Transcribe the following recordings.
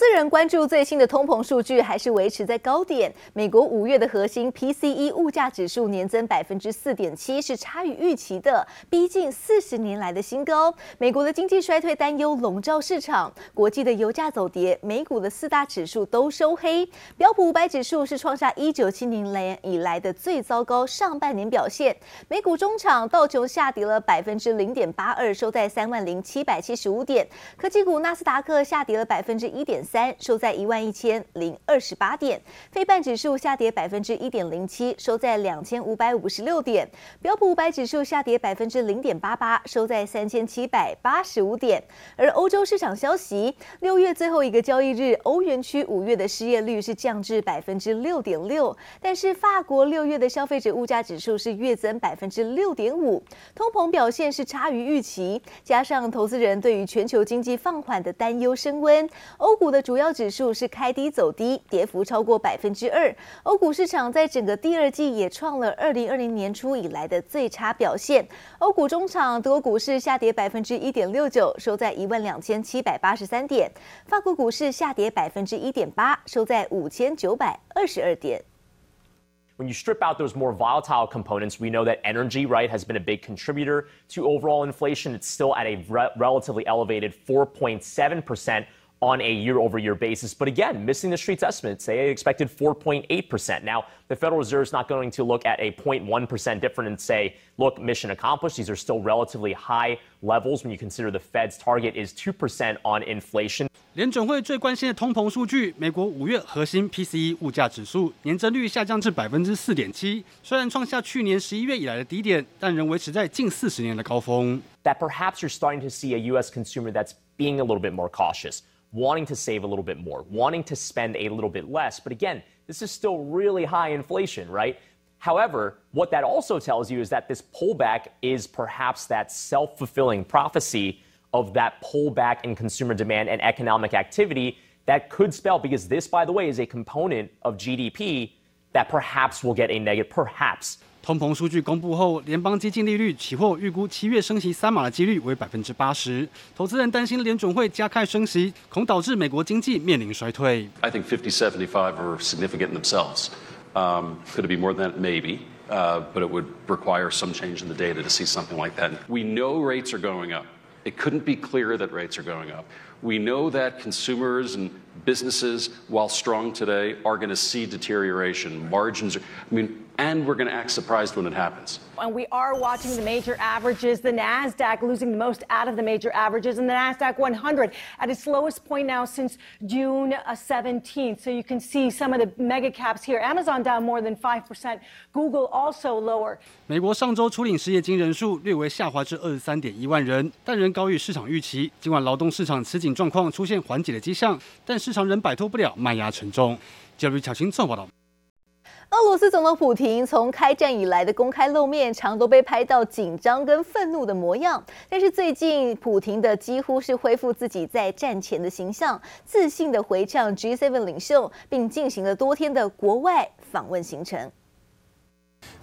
资人关注最新的通膨数据还是维持在高点。美国五月的核心 PCE 物价指数年增百分之四点七，是差于预期的，逼近四十年来的新高。美国的经济衰退担忧笼罩市场，国际的油价走跌，美股的四大指数都收黑。标普五百指数是创下一九七零年以来的最糟糕上半年表现。美股中场道琼下跌了百分之零点八二，收在三万零七百七十五点。科技股纳斯达克下跌了百分之一点。三收在一万一千零二十八点，非半指数下跌百分之一点零七，收在两千五百五十六点，标普五百指数下跌百分之零点八八，收在三千七百八十五点。而欧洲市场消息，六月最后一个交易日，欧元区五月的失业率是降至百分之六点六，但是法国六月的消费者物价指数是月增百分之六点五，通膨表现是差于预期，加上投资人对于全球经济放缓的担忧升温，欧股的主要指数是开低走低，跌幅超过百分之二。欧股市场在整个第二季也创了二零二零年初以来的最差表现。欧股中场，德国股市下跌百分之一点六九，收在一万两千七百八十三点；法国股市下跌百分之一点八，收在五千九百二十二点。When you strip out those more volatile components, we know that energy, right, has been a big contributor to overall inflation. It's still at a re relatively elevated 4.7 percent. on a year over year basis. But again, missing the street's estimates. They expected 4.8%. Now, the Federal Reserve is not going to look at a 0.1% difference and say, look, mission accomplished. These are still relatively high levels when you consider the Fed's target is 2% on inflation. 联准会最关心的通膨数据，美国五月核心 PCE 物价指数年增率下降至百分之四点七，虽然创下去年十一月以来的低点，但仍维持在近四十年的高峰。That perhaps you're starting to see a U.S. consumer that's being a little bit more cautious. wanting to save a little bit more, wanting to spend a little bit less. But again, this is still really high inflation, right? However, what that also tells you is that this pullback is perhaps that self fulfilling prophecy of that pullback in consumer demand and economic activity that could spell, because this, by the way, is a component of GDP that perhaps will get a negative, perhaps 通膨数据公布后，联邦基金利率期货预估七月升息三码的几率为百分之八十。投资人担心联准会加快升息，恐导致美国经济面临衰退。I think 50, 75 are significant in themselves. Um, could it be more than that? Maybe. Uh, but it would require some change in the data to see something like that. We know rates are going up. It couldn't be clearer that rates are going up. We know that consumers and businesses, while strong today, are going to see deterioration. Margins are, I mean, and we're going to act surprised when it happens. And we are watching the major averages, the NASDAQ losing the most out of the major averages, and the NASDAQ 100 at its lowest point now since June 17th. So you can see some of the mega caps here. Amazon down more than 5%, Google also lower. 美国上周初领失业金人数略微下滑至二十三点一万人，但仍高于市场预期。尽管劳动市场吃紧状况出现缓解的迹象，但市场仍摆脱不了卖压沉重。记者乔清综报道。 俄罗斯总统普亭从开战以来的公开露面，常都被拍到紧张跟愤怒的模样。但是最近，普亭的几乎是恢复自己在战前的形象，自信的回呛 G7 领袖，并进行了多天的国外访问行程。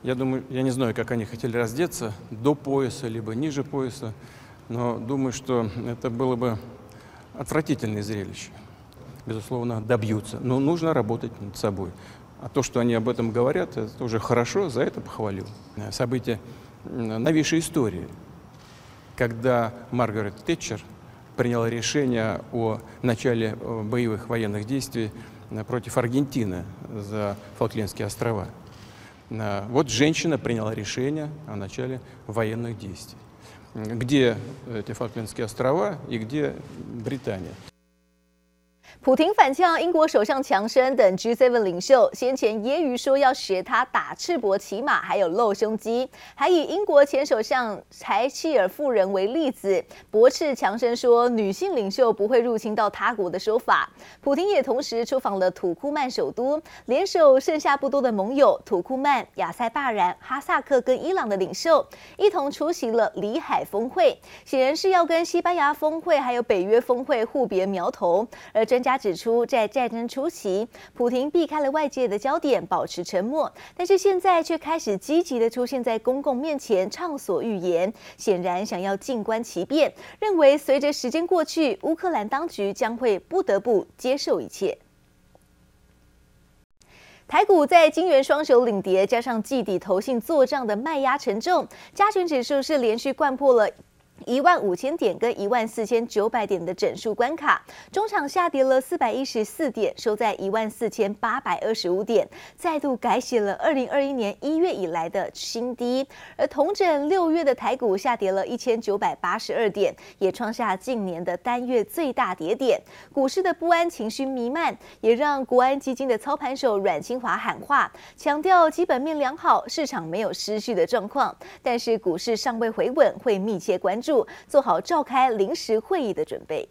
Я думаю, я не знаю, как они хотели раздеться до пояса либо ниже пояса, но думаю, что это было бы отвратительное зрелище. Безусловно, добьются, но нужно работать над собой. А то, что они об этом говорят, это уже хорошо, за это похвалил. События новейшей истории, когда Маргарет Тэтчер приняла решение о начале э, боевых военных действий э, против Аргентины за Фолклендские острова. Э, вот женщина приняла решение о начале военных действий. Где эти Фолклендские острова и где Британия? 普廷反呛英国首相强生等 G7 领袖，先前揶揄说要学他打赤膊骑马，还有露胸肌，还以英国前首相柴契尔夫人为例子，驳斥强生说女性领袖不会入侵到他国的说法。普廷也同时出访了土库曼首都，联手剩下不多的盟友土库曼、亚塞拜然、哈萨克跟伊朗的领袖，一同出席了里海峰会，显然是要跟西班牙峰会还有北约峰会互别苗头，而专家。指出，在战争初期，普亭避开了外界的焦点，保持沉默，但是现在却开始积极地出现在公共面前，畅所欲言，显然想要静观其变，认为随着时间过去，乌克兰当局将会不得不接受一切。台股在晶圆双雄领跌，加上季底投信做账的卖压沉重，加权指数是连续掼破了。一万五千点跟一万四千九百点的整数关卡，中场下跌了四百一十四点，收在一万四千八百二十五点，再度改写了二零二一年一月以来的新低。而同整六月的台股下跌了一千九百八十二点，也创下近年的单月最大跌点。股市的不安情绪弥漫，也让国安基金的操盘手阮清华喊话，强调基本面良好，市场没有失序的状况，但是股市尚未回稳，会密切关注。做好召开临时会议的准备。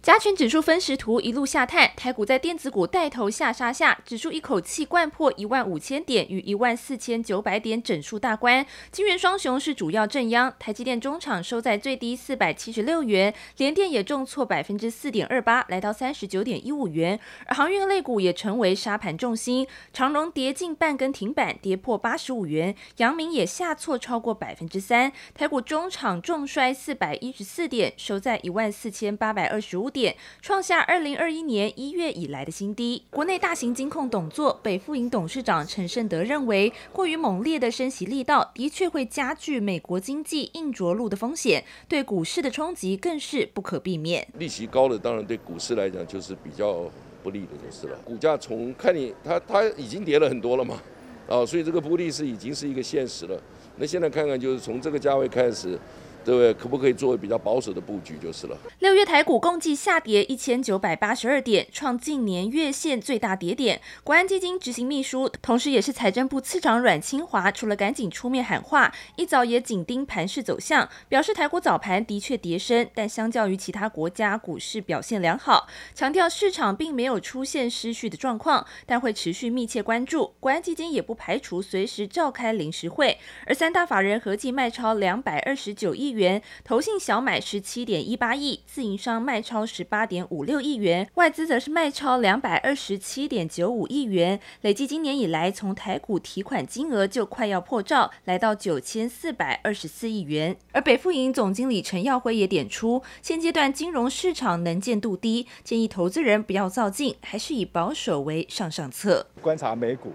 加权指数分时图一路下探，台股在电子股带头下杀下，指数一口气掼破一万五千点与一万四千九百点整数大关。晶圆双雄是主要正央，台积电中场收在最低四百七十六元，联电也重挫百分之四点二八，来到三十九点一五元。而航运类股也成为杀盘重心，长荣跌近半根停板，跌破八十五元，阳明也下挫超过百分之三。台股中场重摔四百一十四点，收在一万四千八百二十五点创下二零二一年一月以来的新低。国内大型金控董座北富银董事长陈胜德认为，过于猛烈的升息力道的确会加剧美国经济硬着陆的风险，对股市的冲击更是不可避免。利息高了当然对股市来讲就是比较不利的，就是了。股价从看你它它已经跌了很多了嘛，啊，所以这个不利是已经是一个现实了。那现在看看就是从这个价位开始。对不对？可不可以作为比较保守的布局就是了。六月台股共计下跌一千九百八十二点，创近年月线最大跌点。国安基金执行秘书，同时也是财政部次长阮清华，除了赶紧出面喊话，一早也紧盯盘势走向，表示台股早盘的确跌深，但相较于其他国家股市表现良好，强调市场并没有出现失序的状况，但会持续密切关注。国安基金也不排除随时召开临时会，而三大法人合计卖超两百二十九亿元。元，投信小买十七点一八亿，自营商卖超十八点五六亿元，外资则是卖超两百二十七点九五亿元。累计今年以来，从台股提款金额就快要破兆，来到九千四百二十四亿元。而北富银总经理陈耀辉也点出，现阶段金融市场能见度低，建议投资人不要造进，还是以保守为上上策。观察美股。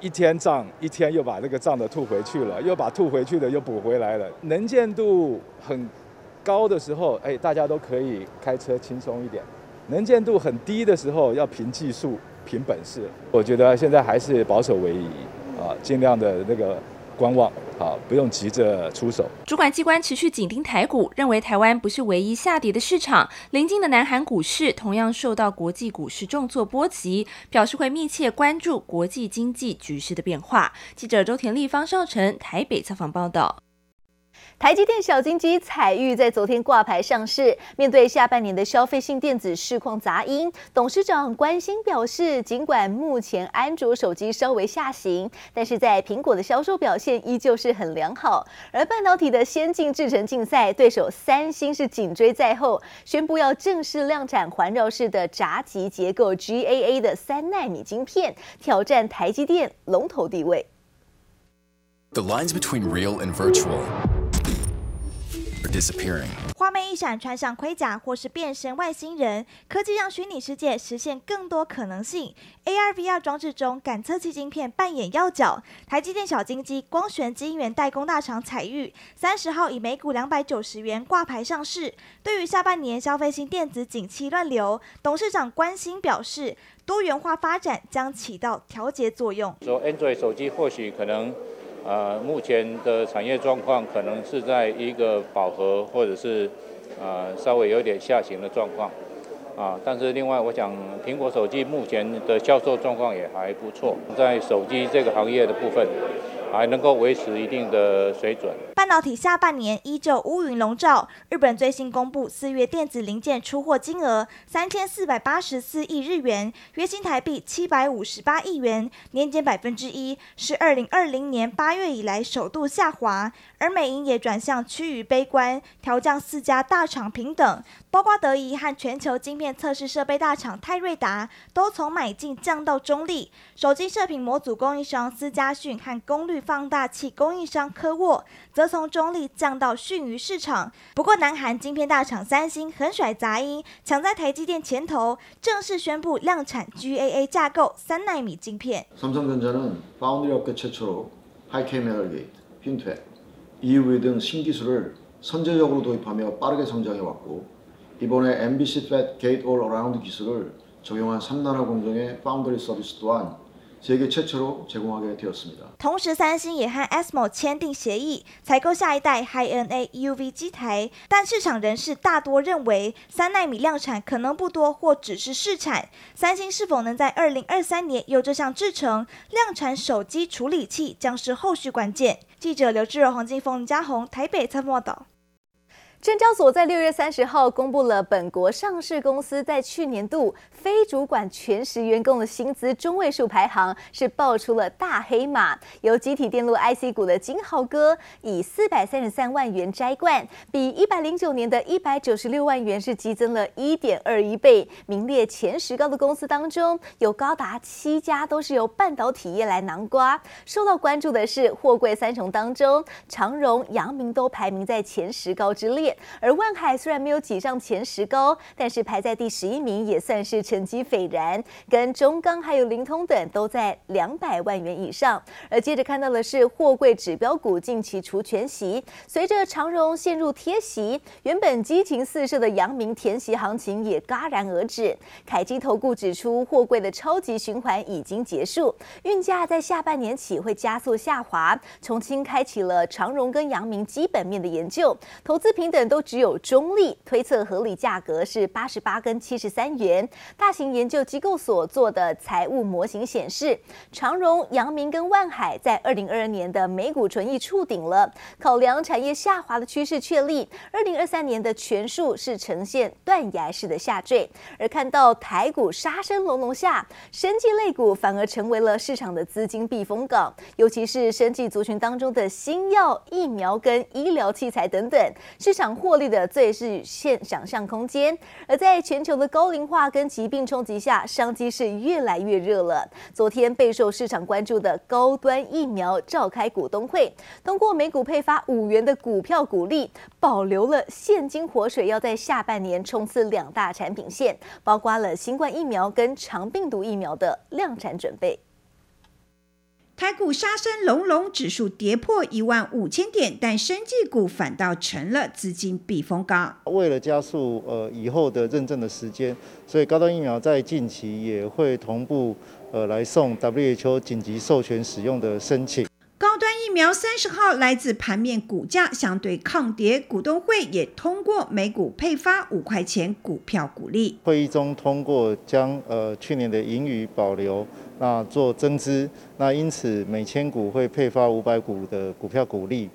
一天涨，一天又把那个涨的吐回去了，又把吐回去的又补回来了。能见度很高的时候，哎，大家都可以开车轻松一点；能见度很低的时候，要凭技术、凭本事。我觉得现在还是保守为宜啊，尽量的那个。观望，好，不用急着出手。主管机关持续紧盯台股，认为台湾不是唯一下跌的市场，临近的南韩股市同样受到国际股市重挫波及，表示会密切关注国际经济局势的变化。记者周田丽、方少成台北采访报道。台积电小金鸡彩玉在昨天挂牌上市。面对下半年的消费性电子市况杂音，董事长关心表示，尽管目前安卓手机稍微下行，但是在苹果的销售表现依旧是很良好。而半导体的先进制程竞赛，对手三星是紧追在后，宣布要正式量产环绕式的闸极结构 GAA 的三纳米晶片，挑战台积电龙头地位。The lines between real and virtual. Disappearing. 画面一闪，穿上盔甲或是变身外星人，科技让虚拟世界实现更多可能性。AR、VR 装置中，感测器晶片扮演要角。台积电小金鸡光学晶圆代工大厂彩玉，三十号以每股两百九十元挂牌上市。对于下半年消费性电子景气乱流，董事长关心表示，多元化发展将起到调节作用。说 Android 手机或许可能。呃，目前的产业状况可能是在一个饱和，或者是呃稍微有点下行的状况，啊，但是另外我想，苹果手机目前的销售状况也还不错，在手机这个行业的部分，还能够维持一定的水准。半导体下半年依旧乌云笼罩。日本最新公布四月电子零件出货金额三千四百八十四亿日元，约新台币七百五十八亿元，年减百分之一，是二零二零年八月以来首度下滑。而美银也转向趋于悲观，调降四家大厂平等，包括德仪和全球晶片测试设备大厂泰瑞达，都从买进降到中立。手机射频模组供应商思佳讯和功率放大器供应商科沃，则从中立降到逊于市场。不过，南韩晶片大厂三星狠甩杂音，抢在台积电前头，正式宣布量产 GAA 架构三奈米晶片。三星전자는 foundry 업계 최초로 high camera gate, FinFET, EUV 등 신기술을 선제적으로 도입하며 빠르게 성장해 왔고 이번에 MBC FET Gate All Around 기술을 적용한 3나라 공정의 파운드리 서비스 또한 世界최초로 제공하게 되었습니다。 同时，三星也和 ASML 签订协议，采购下一代 High-NA EUV 机台。但市场人士大多认为，三奈米量产可能不多，或只是试产。三星是否能在二零二三年有这项制程量产手机处理器，将是后续关键。记者刘志柔、黄金凤、嘉宏台北采访报道。 证交所在六月三十号公布了本国上市公司在去年度非主管全时员工的薪资中位数排行，是爆出了大黑马。由集体电路 IC 股的金豪哥以四百三十三万元摘冠，比一百零九年的一百九十六万元是激增了一点二一倍。名列前十高的公司当中，有高达七家都是由半导体业来囊括。受到关注的是货柜三雄当中，长荣、阳明都排名在前十高之列。而万海虽然没有挤上前十高，但是排在第十一名，也算是成绩斐然。跟中钢还有灵通等都在两百万元以上。而接着看到的是货柜指标股近期除权息，随着长荣陷入贴息，原本激情四射的阳明填息行情也戛然而止。凯基投顾指出，货柜的超级循环已经结束，运价在下半年起会加速下滑，重新开启了长荣跟阳明基本面的研究，投资平等。都只有中立推测，合理价格是八十八跟七十三元。大型研究机构所做的财务模型显示，长荣、阳明跟万海在二零二二年的每股纯益触顶了。考量产业下滑的趋势确立，二零二三年的权数是呈现断崖式的下坠。而看到台股杀声隆隆下，生技类股反而成为了市场的资金避风港，尤其是生技族群当中的新药、疫苗跟医疗器材等等，市场。获利的最是现想象空间，而在全球的高龄化跟疾病冲击下，商机是越来越热了。昨天备受市场关注的高端疫苗召开股东会，通过每股配发五元的股票股利，保留了现金活水，要在下半年冲刺两大产品线，包括了新冠疫苗跟长病毒疫苗的量产准备。台股杀声隆隆，指数跌破一万五千点，但生技股反倒成了资金避风港。为了加速呃以后的认证的时间，所以高端疫苗在近期也会同步呃来送 WHO 紧急授权使用的申请。疫苗三十号来自盘面股价相对抗跌，股东会也通过每股配发五块钱股票股利。会议中通过将呃去年的盈余保留。那做增资，那因此每千股会配发五百股的股票股利。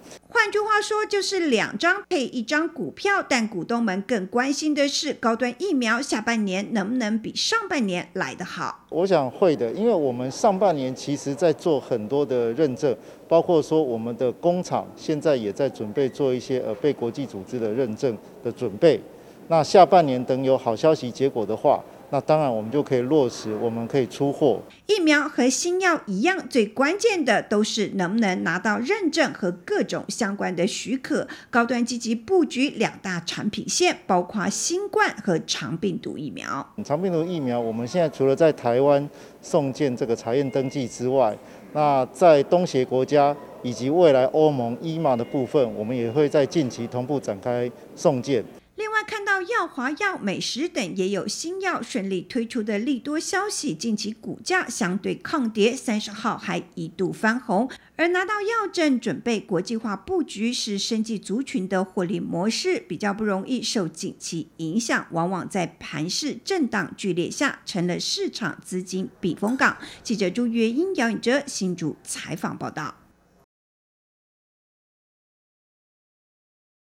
他说，就是两张配一张股票。但股东们更关心的是，高端疫苗下半年能不能比上半年来得好？我想会的，因为我们上半年其实在做很多的认证，包括说我们的工厂现在也在准备做一些呃被国际组织的认证的准备。那下半年等有好消息结果的话。那当然，我们就可以落实，我们可以出货。疫苗和新药一样，最关键的都是能不能拿到认证和各种相关的许可。高端积极布局两大产品线，包括新冠和长病毒疫苗。长病毒疫苗，我们现在除了在台湾送件这个查验登记之外，那在东协国家以及未来欧盟 EMA 的部分，我们也会在近期同步展开送件。另外，看到药华药、美食等也有新药顺利推出的利多消息，近期股价相对抗跌，三十号还一度翻红。而拿到药证，准备国际化布局，是生技族群的获利模式，比较不容易受景气影响，往往在盘势震荡剧烈下，成了市场资金避风港。记者朱月英、姚颖哲新竹采访报道。